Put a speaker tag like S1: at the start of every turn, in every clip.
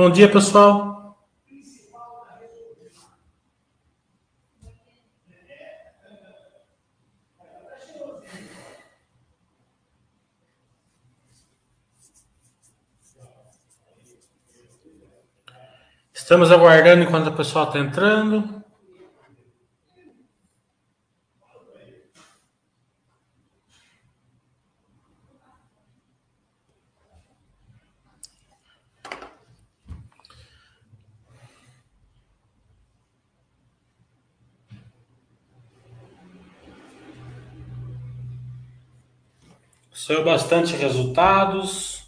S1: Bom dia, pessoal. Estamos aguardando enquanto o pessoal está entrando. Saiu bastante resultados.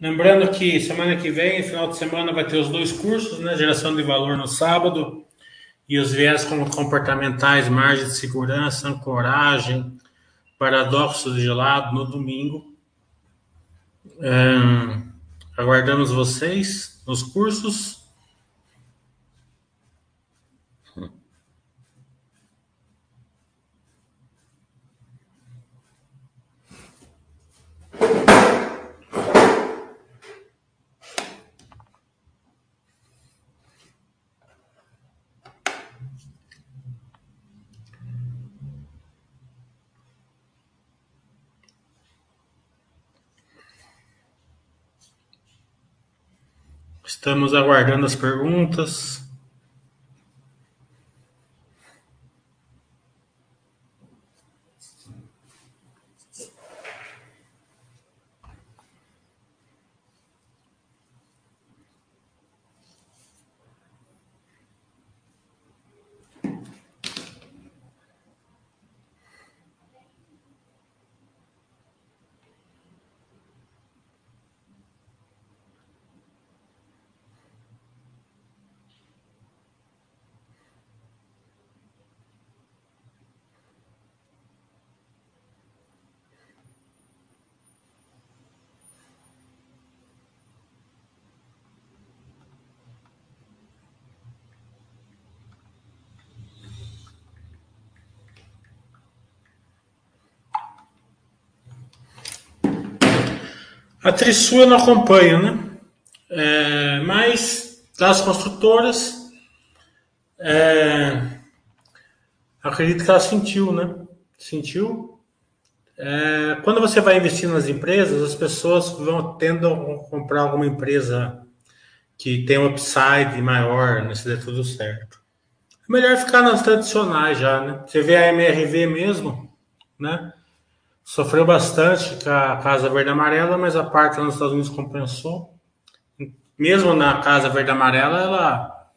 S1: Lembrando que semana que vem, final de semana, vai ter os dois cursos, né? Geração de valor no sábado e os viés comportamentais, margem de segurança, ancoragem, paradoxo de gelado no domingo. Aguardamos vocês nos cursos. Estamos aguardando as perguntas. A Trisul eu não acompanho, né? É, mas das construtoras, é, acredito que ela sentiu, né? Sentiu. É, quando você vai investir nas empresas, as pessoas vão tendo a comprar alguma empresa que tem um upside maior, né, se der tudo certo. É melhor ficar nas tradicionais já, né? Você vê a MRV mesmo, né? Sofreu bastante com a Casa Verde Amarela, mas a parte lá nos Estados Unidos compensou. Mesmo na Casa Verde Amarela, ela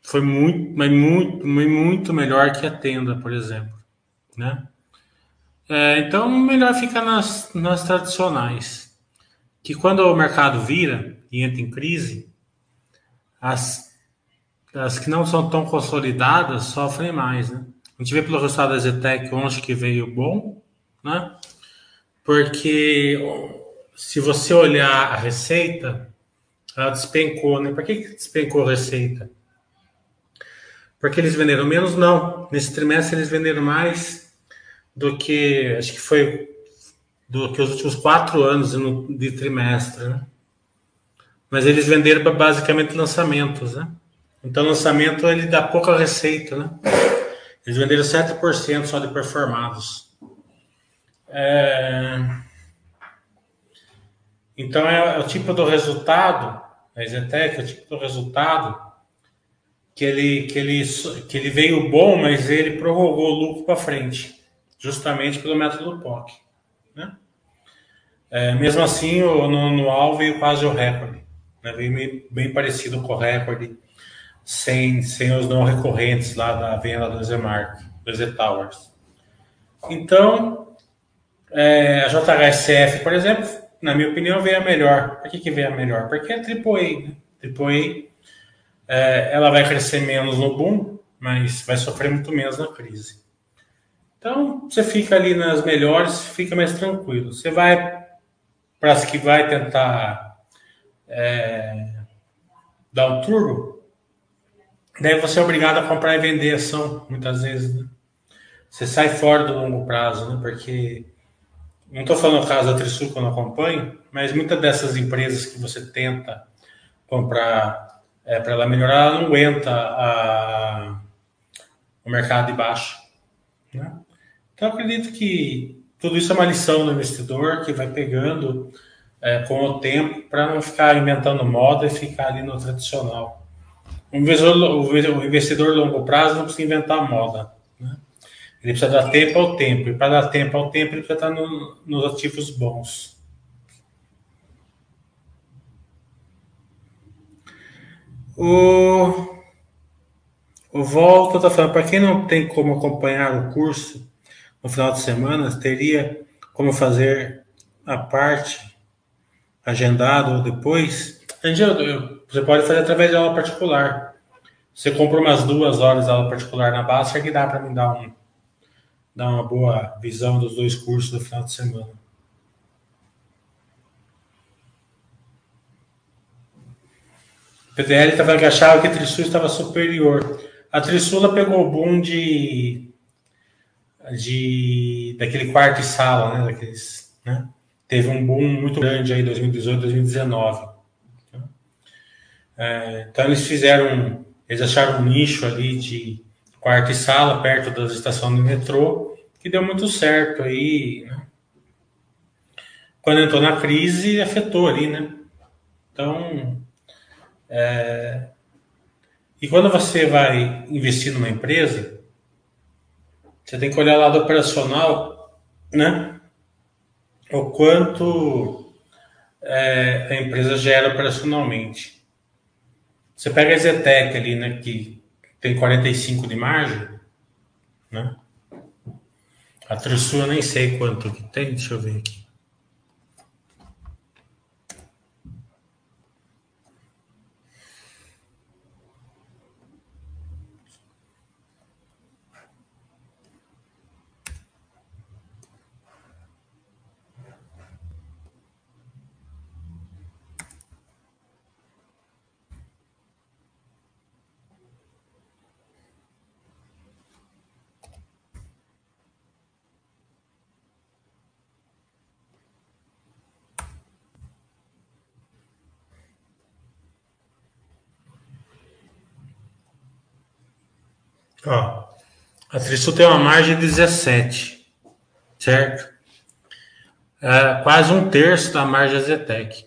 S1: foi muito, mas muito, muito melhor que a tenda, por exemplo, né? É, então, melhor ficar nas, nas tradicionais. Que quando o mercado vira e entra em crise, as, as que não são tão consolidadas sofrem mais, né? A gente vê pelo resultado da Zetec ontem que veio bom, né? Porque se você olhar a receita, ela despencou, né? Por que, despencou a receita? Porque eles venderam menos? Não. Nesse trimestre eles venderam mais do que, acho que foi, do que os últimos quatro anos de trimestre, né? Mas eles venderam basicamente lançamentos, né? Então, lançamento ele dá pouca receita, né? Eles venderam 7% só de performados. É... Então é, o tipo do resultado, a Zetec é o tipo do resultado que ele, que ele, que ele veio bom, mas ele prorrogou o lucro para frente, justamente pelo método POC. Né? É, mesmo assim, o, no anual veio quase o recorde, né? veio bem parecido com o recorde, sem, sem os não recorrentes lá da venda do Zemark, do Z Towers. Então, é, a JHSF, por exemplo, na minha opinião, veio a melhor. Por que, que veio a melhor? Porque é AAA. Né? AAA é, ela vai crescer menos no boom, mas vai sofrer muito menos na crise. Então, você fica ali nas melhores, fica mais tranquilo. Você vai para as que vai tentar é, dar um turbo, daí você é obrigado a comprar e vender ação, muitas vezes. Né? Você sai fora do longo prazo, né? porque não estou falando o caso da Trisul que eu não acompanho, mas muitas dessas empresas que você tenta comprar é, para ela melhorar, ela não aguenta a, o mercado de baixo. Né? Então, acredito que tudo isso é uma lição do investidor que vai pegando é, com o tempo para não ficar inventando moda e ficar ali no tradicional. O investidor, o investidor longo prazo não precisa inventar moda. Ele precisa dar tempo ao tempo. E para dar tempo ao tempo, ele precisa estar no, nos ativos bons. O, o Volta está falando, para quem não tem como acompanhar o curso no final de semana, teria como fazer a parte agendado ou depois? Você pode fazer através de aula particular. Você compra umas duas horas de aula particular na base, que dá para me dar um, dar uma boa visão dos dois cursos do final de semana. O PDL estava que achava que a Trisul estava superior. A Trisula pegou o boom de, de daquele quarto e sala, né? Daqueles, né? Teve um boom muito grande aí em 2018, 2019. É, então eles fizeram, eles acharam um nicho ali de quarto e sala perto das estações do metrô que deu muito certo aí. Né? Quando entrou na crise, afetou ali, né? Então, é... e quando você vai investir numa empresa, você tem que olhar o lado operacional, né? O quanto é, a empresa gera operacionalmente. Você pega a Zetec ali, né, que tem 45 de margem, né? A Trisul eu nem sei quanto que tem, deixa eu ver aqui. Ó, a Trisul tem uma margem de 17, certo? É quase um terço da margem da Zetec.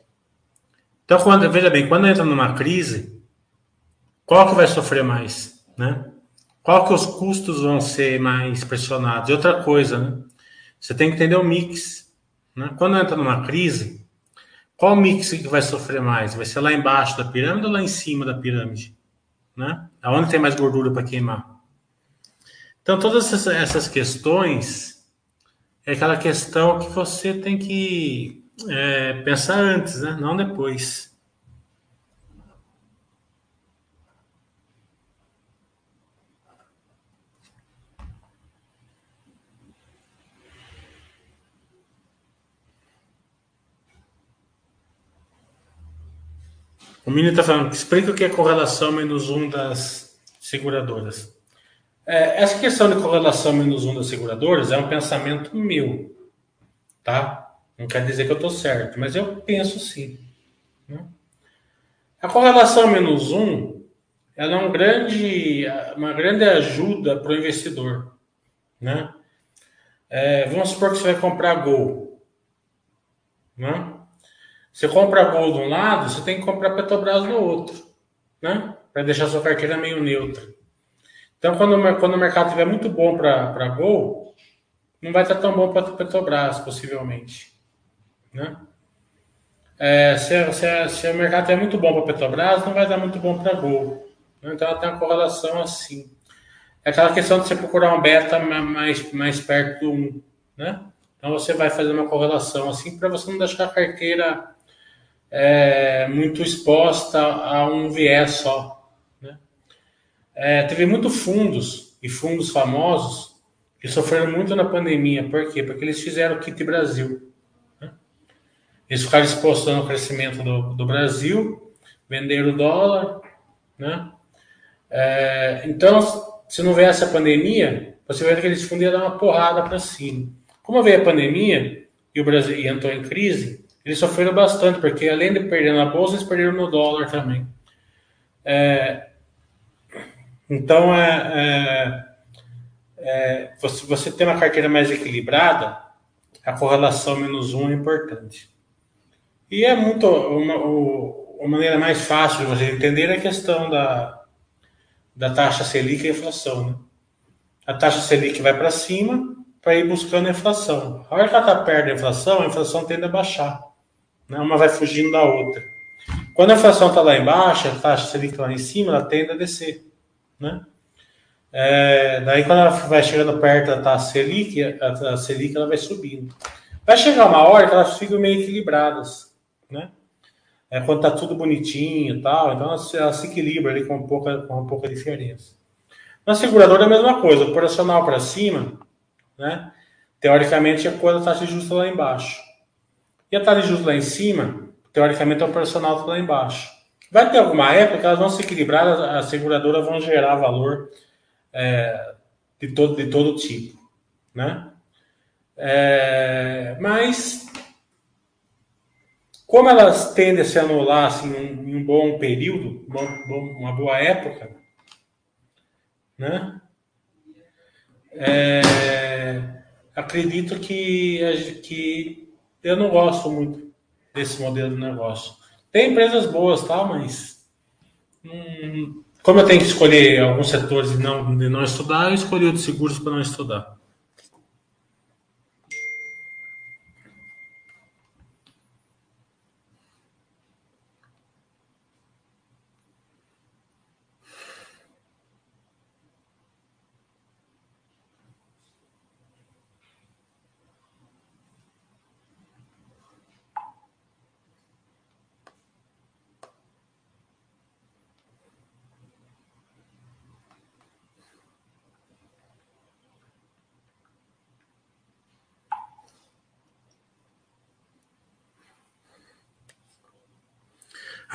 S1: Então, quando, veja bem, quando entra numa crise, qual que vai sofrer mais, né? Qual que os custos vão ser mais pressionados? E outra coisa, né? Você tem que entender o mix. Né? Quando entra numa crise, qual mix que vai sofrer mais? Vai ser lá embaixo da pirâmide ou lá em cima da pirâmide? Né? Aonde tem mais gordura para queimar? Então, todas essas questões é aquela questão que você tem que é, pensar antes, né? não depois. O Mini está falando, explica o que é correlação menos um das seguradoras. É, essa questão de correlação menos um das seguradoras é um pensamento meu, tá? Não quer dizer que eu estou certo, mas eu penso sim. Né? A correlação menos um ela é um grande, uma grande ajuda para o investidor. Né? É, vamos supor que você vai comprar Gol. Né? Você compra Gol de um lado, você tem que comprar Petrobras do outro. Né? Para deixar sua carteira meio neutra. Então, quando, quando o mercado estiver muito bom para Gol, não vai estar tão bom para Petrobras, possivelmente. Né? É, se, se, se, o mercado estiver muito bom para Petrobras, não vai dar muito bom para Gol. Né? Então, ela tem uma correlação assim. É aquela questão de você procurar um beta mais, mais perto do 1. Né? Então, você vai fazer uma correlação assim para você não deixar a carteira é, muito exposta a um viés só. É, teve muitos fundos e fundos famosos que sofreram muito na pandemia. Por quê? Porque eles fizeram o Kit Brasil. Né? Eles ficaram expostos ao crescimento do, do Brasil, venderam o dólar. Né? É, então, se não viesse a pandemia, você vê que eles fundos iam dar uma porrada para cima. Como veio a pandemia, e o Brasil e entrou em crise, eles sofreram bastante, porque além de perder na bolsa, eles perderam no dólar também. É, então, é, é, é você, você tem uma carteira mais equilibrada, a correlação menos um é importante. E é muito uma, maneira mais fácil de você entender a questão da, da taxa Selic e inflação. Né? A taxa Selic vai para cima para ir buscando a inflação. A hora que ela está perto da inflação, a inflação tende a baixar. Né? Uma vai fugindo da outra. Quando a inflação está lá embaixo, a taxa Selic lá em cima, ela tende a descer. Né? É, daí quando ela vai chegando perto da Selic, a, Selic ela vai subindo. Vai chegar uma hora que elas ficam meio equilibradas, né? É, quando tá tudo bonitinho e tal, então ela, ela, se equilibra ali com pouca, com pouca diferença. Na seguradora é a mesma coisa, operacional para cima, né? Teoricamente é quando a taxa justa lá embaixo. E a taxa justa lá em cima, teoricamente a operacional está lá embaixo. Vai ter alguma época que elas vão se equilibrar, as seguradoras vão gerar valor é, de, todo, de todo tipo, né? É, mas como elas tendem a se anular assim, em um bom período, uma boa época, né? É, acredito que, que eu não gosto muito desse modelo de negócio. Tem empresas boas, tá? Mas hum, como eu tenho que escolher alguns setores e não, não estudar, eu escolhi o de seguros para não estudar.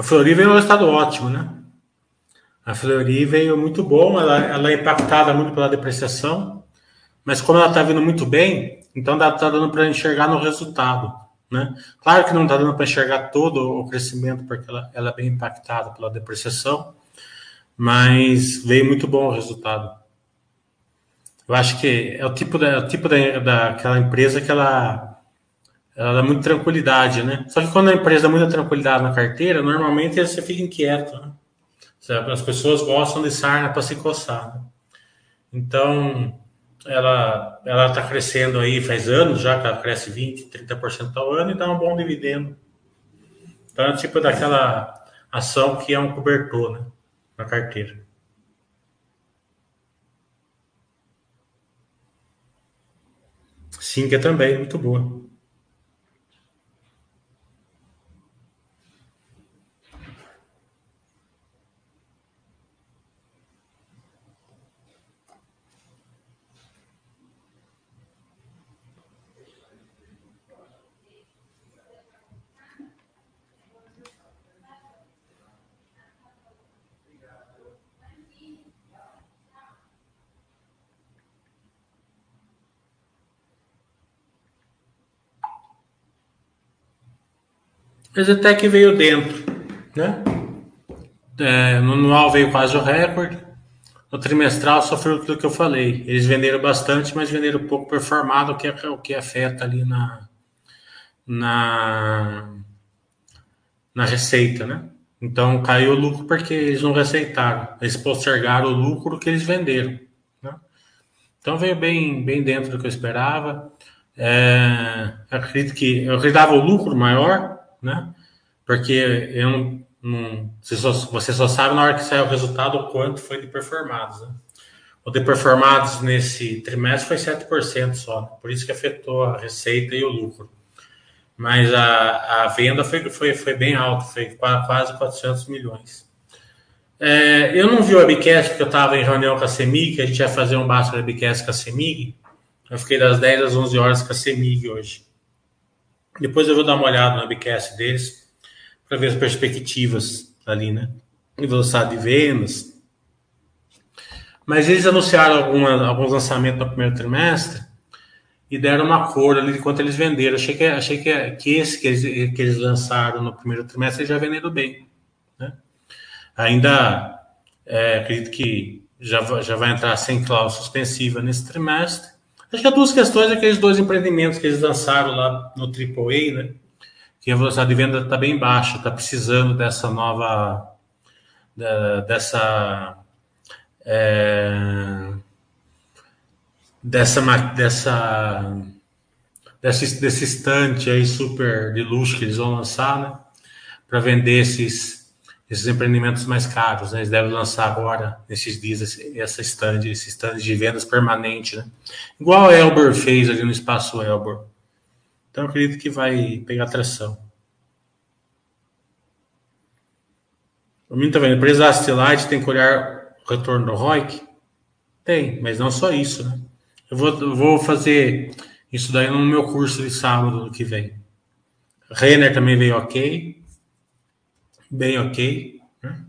S1: A Flori veio um estado ótimo, né? A Flori veio muito bom, ela, ela é impactada muito pela depreciação, mas como ela está vindo muito bem, então está dando para enxergar no resultado, né? Claro que não está dando para enxergar todo o crescimento, porque ela, ela é bem impactada pela depreciação, mas veio muito bom o resultado. Eu acho que é o tipo da, é o tipo da, daquela empresa que ela ela dá muita tranquilidade, né? Só que quando a empresa dá muita tranquilidade na carteira, normalmente você fica inquieto, né? As pessoas gostam de sarna para se coçar. Né? Então, ela ela está crescendo aí faz anos já, que ela cresce 20, 30% ao ano e dá um bom dividendo. Então, é tipo daquela ação que é um cobertor, né? Na carteira. Sim, que é também muito boa. Até que veio dentro, né? É, no anual veio quase o recorde. No trimestral sofreu aquilo que eu falei. Eles venderam bastante, mas venderam pouco performado, o que, é, o que afeta ali na, na, na receita, né? Então caiu o lucro porque eles não receitaram. Eles postergaram o lucro que eles venderam. Né? Então veio bem, bem dentro do que eu esperava. É, acredito que eu acreditava o lucro maior, né? Porque eu não, não você, só, você, só, sabe na hora que sai o resultado o quanto foi de performados. Né? O de performados nesse trimestre foi 7% só, por isso que afetou a receita e o lucro. Mas a, a venda foi, foi, foi bem alta, foi quase 400 milhões. É, eu não vi o webcast porque eu estava em reunião com a CEMIG, a gente ia fazer um basta webcast com a CEMIG. Eu fiquei das 10 às 11 horas com a CEMIG hoje. Depois eu vou dar uma olhada no webcast deles para ver as perspectivas ali, né? Em velocidade de vendas. Mas eles anunciaram alguma, alguns lançamentos no primeiro trimestre e deram uma cor ali de quanto eles venderam. Achei que, achei que, que esse que eles, que eles lançaram no primeiro trimestre já venderam bem. Né? Ainda é, acredito que já, já vai entrar sem cláusula suspensiva nesse trimestre. Acho que há duas questões, aqueles dois empreendimentos que eles lançaram lá no AAA, né? Que a velocidade de venda está bem baixa, está precisando dessa nova. dessa. É, dessa, dessa, desse, desse estante aí super de luxo que eles vão lançar, né? Para vender esses, esses empreendimentos mais caros, né? Eles devem lançar agora, nesses dias, essa stand, esse stand de vendas permanente, né? Igual a Elbor fez ali no espaço Elbor. Então, eu acredito que vai pegar tração. O menino tá vendo, empresa Astelite tem que olhar o retorno do ROIC? Tem, mas não só isso, né? Eu vou, eu vou fazer isso daí no meu curso de sábado que vem. Renner também veio ok. Bem ok. Né?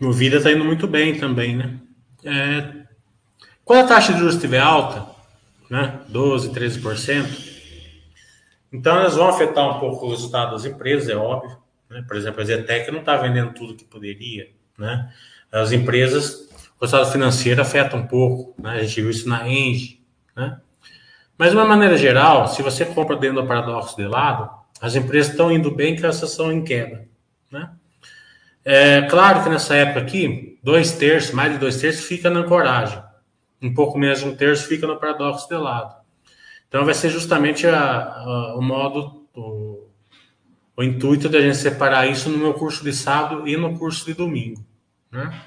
S1: Movida está indo muito bem também, né? É, quando a taxa de juros estiver alta, né, 12, 13%, então elas vão afetar um pouco o resultado das empresas, é óbvio. Né? Por exemplo, a Zetec não está vendendo tudo que poderia. Né? As empresas, o resultado financeiro afeta um pouco, né? a gente viu isso na Engie, né? Mas, de uma maneira geral, se você compra dentro do paradoxo de lado, as empresas estão indo bem que elas estão em queda, né? É claro que nessa época aqui, dois terços, mais de dois terços, fica na ancoragem. Um pouco menos de um terço fica no paradoxo de lado. Então, vai ser justamente a, a, o modo, o, o intuito de a gente separar isso no meu curso de sábado e no curso de domingo. Né?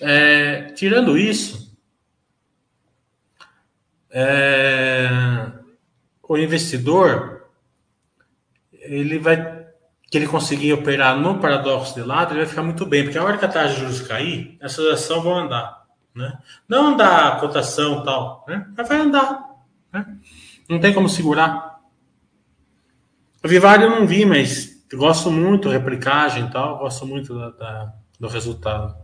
S1: É, tirando isso, é, o investidor ele vai que ele conseguir operar no paradoxo de lado, ele vai ficar muito bem, porque a hora que a taxa de juros cair, essas ações vão andar. Né? Não andar a cotação tal, né? mas vai andar. Né? Não tem como segurar. O Vivário eu não vi, mas gosto muito replicagem e tal, gosto muito da, da, do resultado.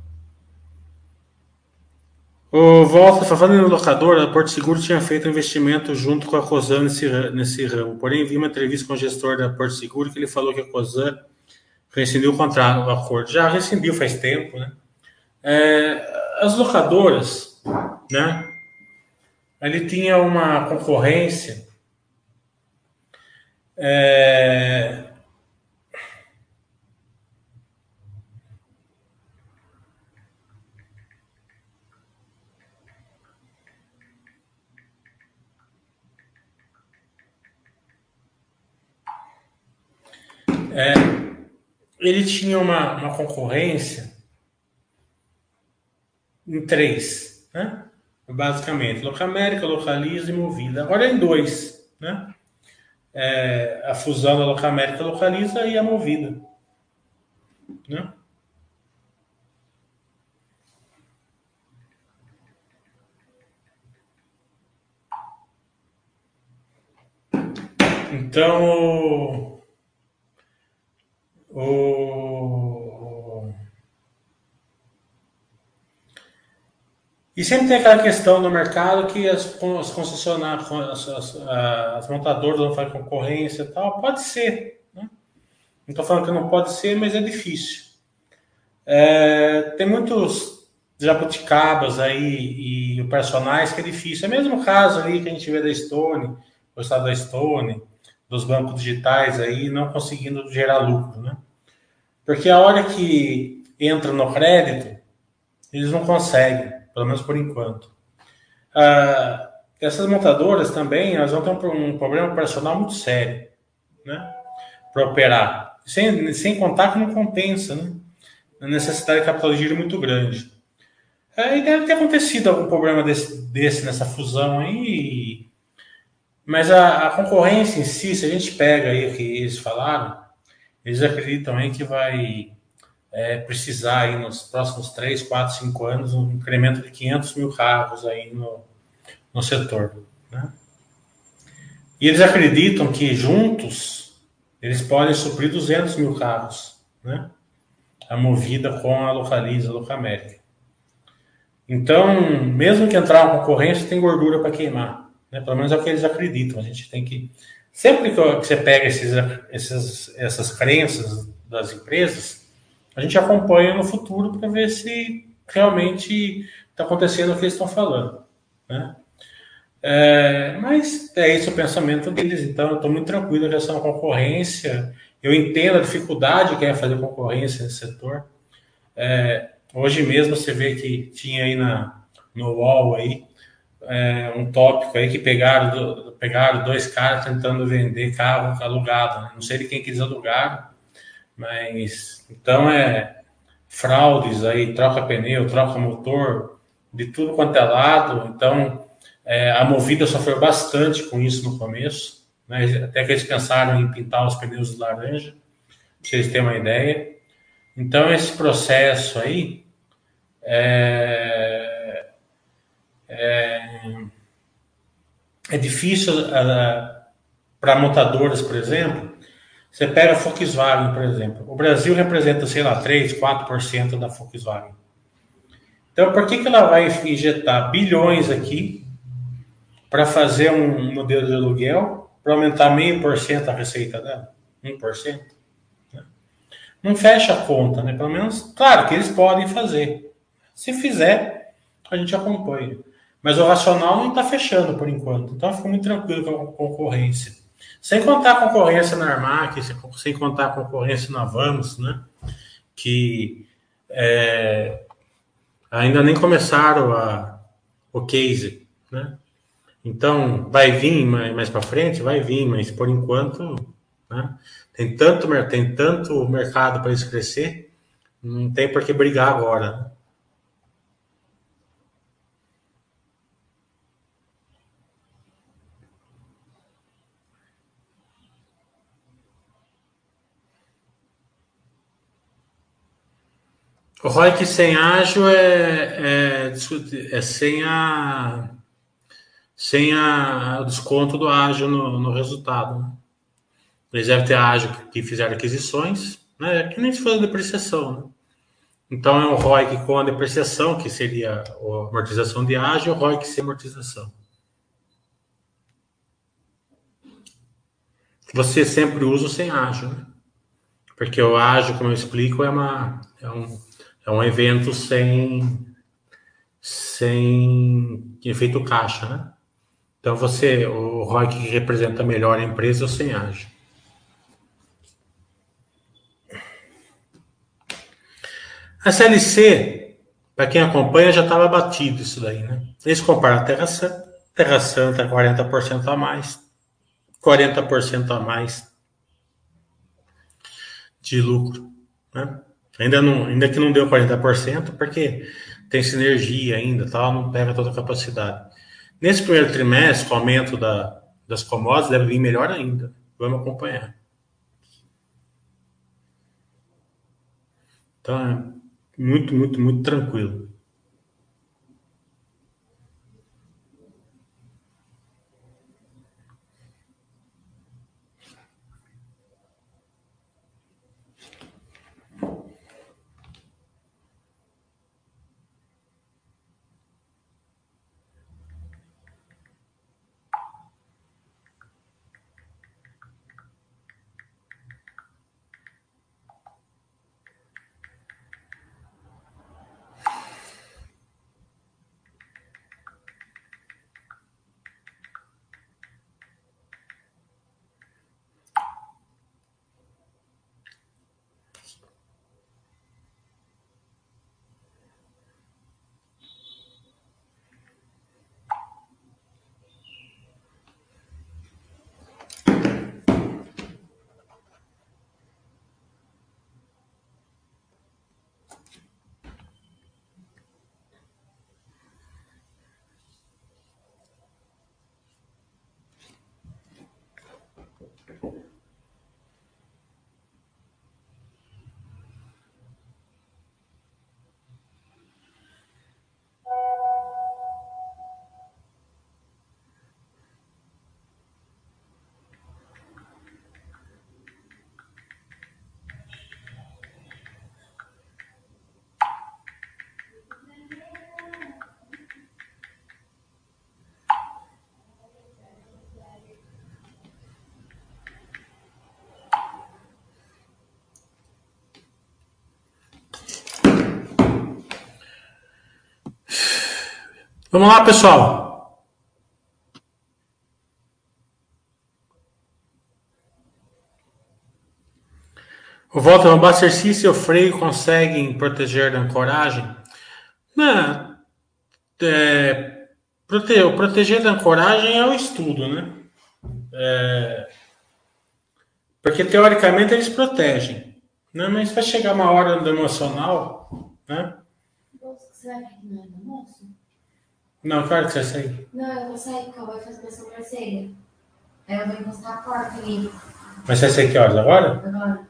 S1: O Volta, falando em locador, a Porto Seguro tinha feito um investimento junto com a Cosan nesse, nesse ramo. Porém, vi uma entrevista com o gestor da Porto Seguro que ele falou que a Cosan rescindiu o contrato, o acordo. Já rescindiu faz tempo, né? É, as locadoras, né? Ele tinha uma concorrência é... É, ele tinha uma, uma concorrência em três, né? Basicamente, Locamérica, Localiza e Movida. Agora é em dois, né? é, a fusão da Locamérica localiza e a movida. Né? Então, o, E sempre tem aquela questão no mercado que as, as concessionárias, as, as, as, montadoras vão fazer concorrência e tal. Pode ser. Né? Não estou falando que não pode ser, mas é difícil. É, tem muitos jabuticabas aí e personagens que é difícil. É o mesmo caso ali que a gente vê da Stone, o estado da Stone, dos bancos digitais aí não conseguindo gerar lucro, né? Porque a hora que entra no crédito, eles não conseguem pelo menos por enquanto. Ah, essas montadoras também elas vão ter um, problema operacional muito sério, né? Para operar. Sem, sem contar que não compensa, né? A necessidade de capital de giro muito grande. É, e deve ter acontecido algum problema desse, desse nessa fusão aí. Mas a, a, concorrência em si, se a gente pega aí o que eles falaram, eles acreditam aí que vai é, precisar aí nos próximos 3, 4, 5 anos um incremento de 500 mil carros aí no, no setor. Né? E eles acreditam que juntos eles podem suprir 200 mil carros, né? A movida com a Localiza, a Locamérica. Então, mesmo que entrar uma concorrência, tem gordura para queimar. Né? Pelo menos é o que eles acreditam. A gente tem que. Sempre que você pega esses, esses, essas crenças das empresas, a gente acompanha no futuro para ver se realmente está acontecendo o que eles estão falando. Né? É, mas é esse o pensamento deles, então eu estou muito tranquilo em relação à concorrência. Eu entendo a dificuldade que é fazer concorrência nesse setor. É, hoje mesmo você vê que tinha aí na, no UOL aí, é, um tópico aí que pegaram, do, pegaram dois caras tentando vender carro alugado. Né? Não sei de quem que eles alugaram, mas então é fraudes aí, troca pneu, troca motor, de tudo quanto é lado. Então é, a Movida sofreu bastante com isso no começo, né? até que eles pensaram em pintar os pneus de laranja, para vocês terem uma ideia. Então esse processo aí é, é, é difícil uh, para montadoras, por exemplo. Você pega a Volkswagen, por exemplo. O Brasil representa, sei lá, 3, 4% da Volkswagen. Então, por que, que ela vai injetar bilhões aqui para fazer um modelo de aluguel para aumentar meio por cento a receita dela? 1%? Né? Não fecha a conta, né? Pelo menos, claro que eles podem fazer. Se fizer, a gente acompanha. Mas o racional não está fechando por enquanto. Então, fico muito tranquilo com a concorrência. Sem contar a concorrência na Armac, sem contar a concorrência na Vamos, né? Que é, ainda nem começaram a, o case, né? Então, vai vir mais, mais para frente? Vai vir, mas por enquanto, né? Tem tanto, tem tanto mercado para isso crescer, não tem por que brigar agora. O ROIC sem ágil é, é, é, sem a sem a, o desconto do ágil no, no resultado. Né? Eles devem ter ágil que fizeram aquisições, né? É que nem se fosse depreciação. Né? Então é o ROIC com a depreciação, que seria a amortização de ágil, o ROIC sem amortização. Você sempre usa o sem ágil, né? Porque o ágil, como eu explico, é, uma, é um é um evento sem, sem efeito caixa, né? Então você, o ROI que representa melhor a empresa ou sem ágio. A CLC, para quem acompanha, já estava batido isso daí, né? Eles comparam a Terra Santa, Terra Santa 40% a mais, 40% a mais de lucro, né? Ainda, não, ainda que não deu 40%, porque tem sinergia ainda, tal, não pega toda a capacidade. Nesse primeiro trimestre, o aumento da, das commodities deve vir melhor ainda. Vamos acompanhar. Então, é muito, muito, muito tranquilo. Perfecto. Vamos lá, pessoal. O Walter, o exercício e o freio conseguem proteger da ancoragem? Não. É, prote, proteger da ancoragem é o estudo, né? É, porque teoricamente eles protegem. Né? Mas vai chegar uma hora do emocional, né? Você vai aqui no almoço? Não, claro que você vai sair.
S2: Não, eu vou sair, porque eu vou fazer minha sobrancelha. Aí eu vou encostar a porta ali.
S1: Mas você vai sair que horas? Agora?
S2: Agora.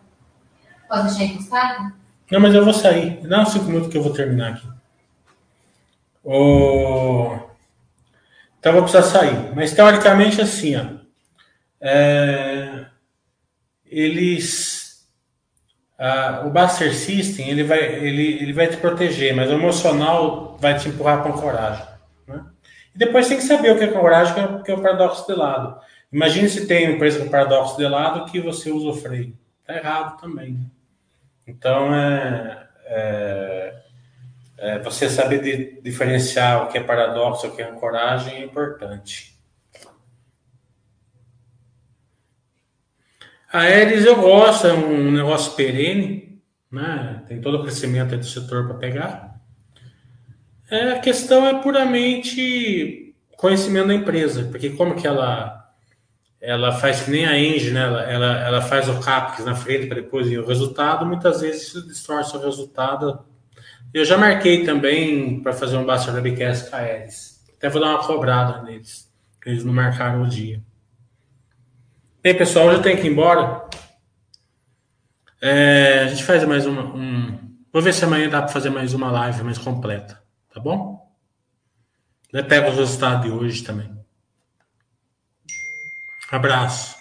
S2: Pode deixar encostado?
S1: Não, mas eu vou sair. Dá uns 5 minutos que eu vou terminar aqui. O... Então eu vou precisar sair. Mas teoricamente assim, ó. É... Eles. Ah, o Buster System ele vai, ele, ele vai te proteger, mas o emocional vai te empurrar para a coragem. E depois tem que saber o que é coragem, que é, que é o paradoxo de lado. Imagine se tem empresa com paradoxo de lado que você usa o freio. Está errado também. Então, é, é, é, você saber de, diferenciar o que é paradoxo e o que é ancoragem é importante. A Aeres eu gosto, é um negócio perene, né? tem todo o crescimento do setor para pegar. É, a questão é puramente conhecimento da empresa, porque como que ela ela faz que nem a Engie, né? Ela, ela, ela faz o CAPEX na frente para depois ir o resultado, muitas vezes isso distorce o resultado. Eu já marquei também para fazer um Basta Webcast com a. Até vou dar uma cobrada neles, que eles não marcaram o dia. Bem, pessoal, hoje eu tenho que ir embora. É, a gente faz mais uma. Um... Vou ver se amanhã dá para fazer mais uma live mais completa, tá bom? Eu pego os resultados de hoje também. Abraço.